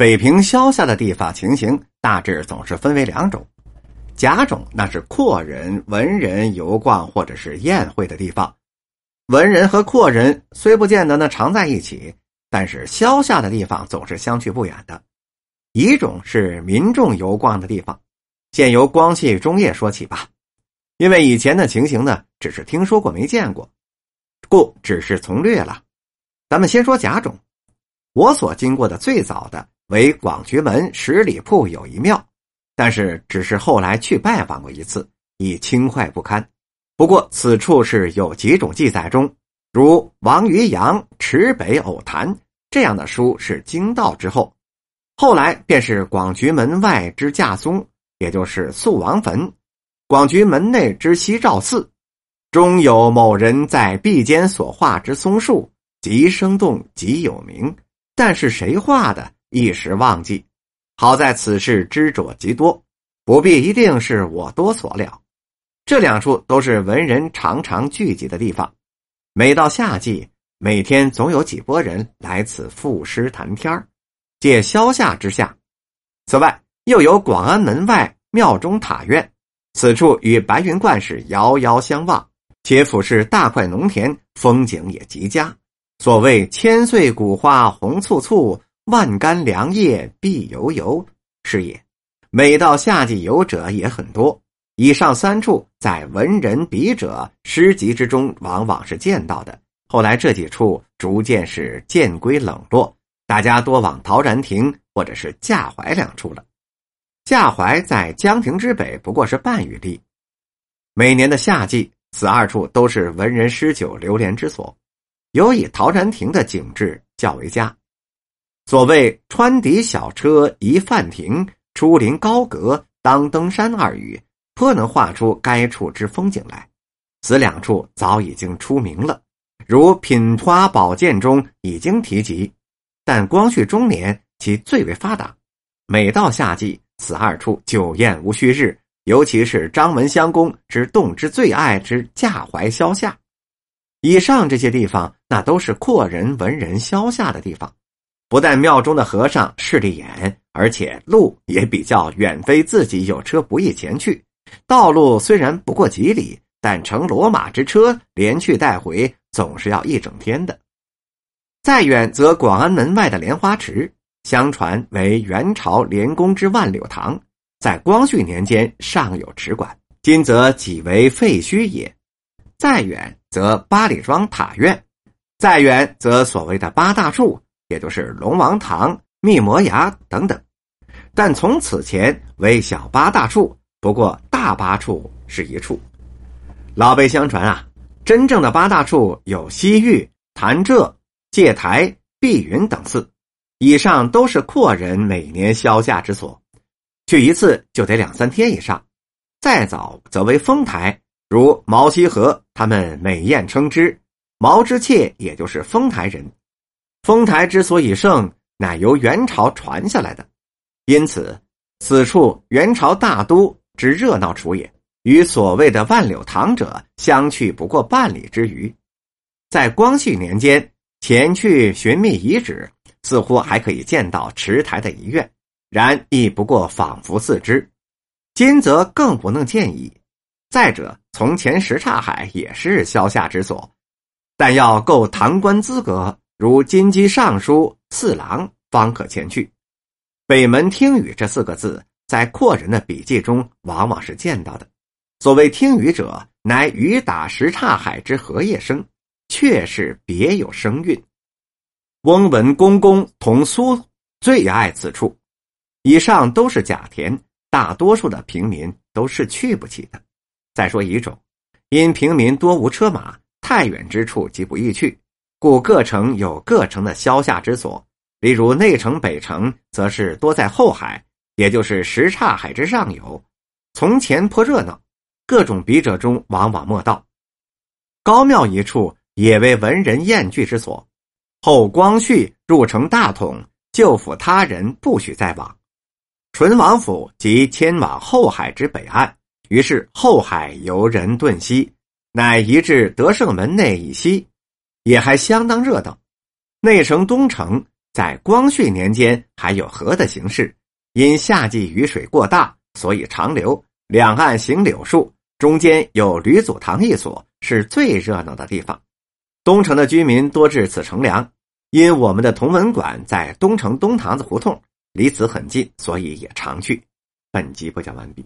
北平萧下的地方情形大致总是分为两种：甲种那是阔人、文人游逛或者是宴会的地方，文人和阔人虽不见得呢常在一起，但是萧下的地方总是相去不远的；乙种是民众游逛的地方。先由光绪中叶说起吧，因为以前的情形呢，只是听说过没见过，故只是从略了。咱们先说甲种，我所经过的最早的为广渠门十里铺有一庙，但是只是后来去拜访过一次，已轻坏不堪。不过此处是有几种记载中，如王渔阳池北偶谈这样的书是经道之后，后来便是广渠门外之架松，也就是肃王坟，广渠门内之西照寺，中有某人在壁间所画之松树。极生动，极有名，但是谁画的，一时忘记。好在此事知者极多，不必一定是我多所了。这两处都是文人常常聚集的地方，每到夏季，每天总有几拨人来此赋诗谈天借消夏之下。此外，又有广安门外庙中塔院，此处与白云观是遥遥相望，且府是大块农田，风景也极佳。所谓千岁古花红簇簇，万竿凉叶碧油油，是也。每到夏季，游者也很多。以上三处在文人笔者诗集之中，往往是见到的。后来这几处逐渐是渐归冷落，大家多往陶然亭或者是架怀两处了。架怀在江亭之北，不过是半余地。每年的夏季，此二处都是文人诗酒流连之所。尤以陶然亭的景致较为佳。所谓“穿底小车一范亭，出林高阁当登山”二语，颇能画出该处之风景来。此两处早已经出名了，如《品花宝鉴》中已经提及。但光绪中年，其最为发达。每到夏季，此二处酒宴无虚日，尤其是张文襄公之动之最爱之驾怀萧夏。以上这些地方，那都是阔人文人消夏的地方。不但庙中的和尚势力眼，而且路也比较远，非自己有车不易前去。道路虽然不过几里，但乘骡马之车连去带回，总是要一整天的。再远则广安门外的莲花池，相传为元朝莲公之万柳堂，在光绪年间尚有池馆，今则几为废墟也。再远。则八里庄塔院，再远则所谓的八大处，也就是龙王堂、密摩崖等等。但从此前为小八大处，不过大八处是一处。老辈相传啊，真正的八大处有西域、潭柘、界台、碧云等寺，以上都是阔人每年消夏之所，去一次就得两三天以上。再早则为丰台。如毛西和他们美艳称之，毛之妾也就是丰台人。丰台之所以盛，乃由元朝传下来的，因此此处元朝大都之热闹处也，与所谓的万柳堂者相去不过半里之余。在光绪年间前去寻觅遗址，似乎还可以见到池台的遗愿，然亦不过仿佛自知。今则更不能见矣。再者，从前什刹海也是萧夏之所，但要够堂官资格，如金鸡尚书、四郎，方可前去。北门听雨这四个字，在阔人的笔记中往往是见到的。所谓听雨者，乃雨打什刹海之荷叶声，却是别有声韵。翁文公公同苏最爱此处。以上都是假田，大多数的平民都是去不起的。再说乙种，因平民多无车马，太远之处极不易去，故各城有各城的消夏之所。例如内城、北城，则是多在后海，也就是什刹海之上游。从前颇热闹，各种笔者中往往莫道。高庙一处也为文人宴聚之所。后光绪入城大统，旧府他人不许再往。淳王府即迁往后海之北岸。于是后海游人顿息，乃移至德胜门内以西，也还相当热闹。内城东城，在光绪年间还有河的形式，因夏季雨水过大，所以长流。两岸行柳树，中间有吕祖堂一所，是最热闹的地方。东城的居民多至此乘凉。因我们的同文馆在东城东堂子胡同，离此很近，所以也常去。本集播讲完毕。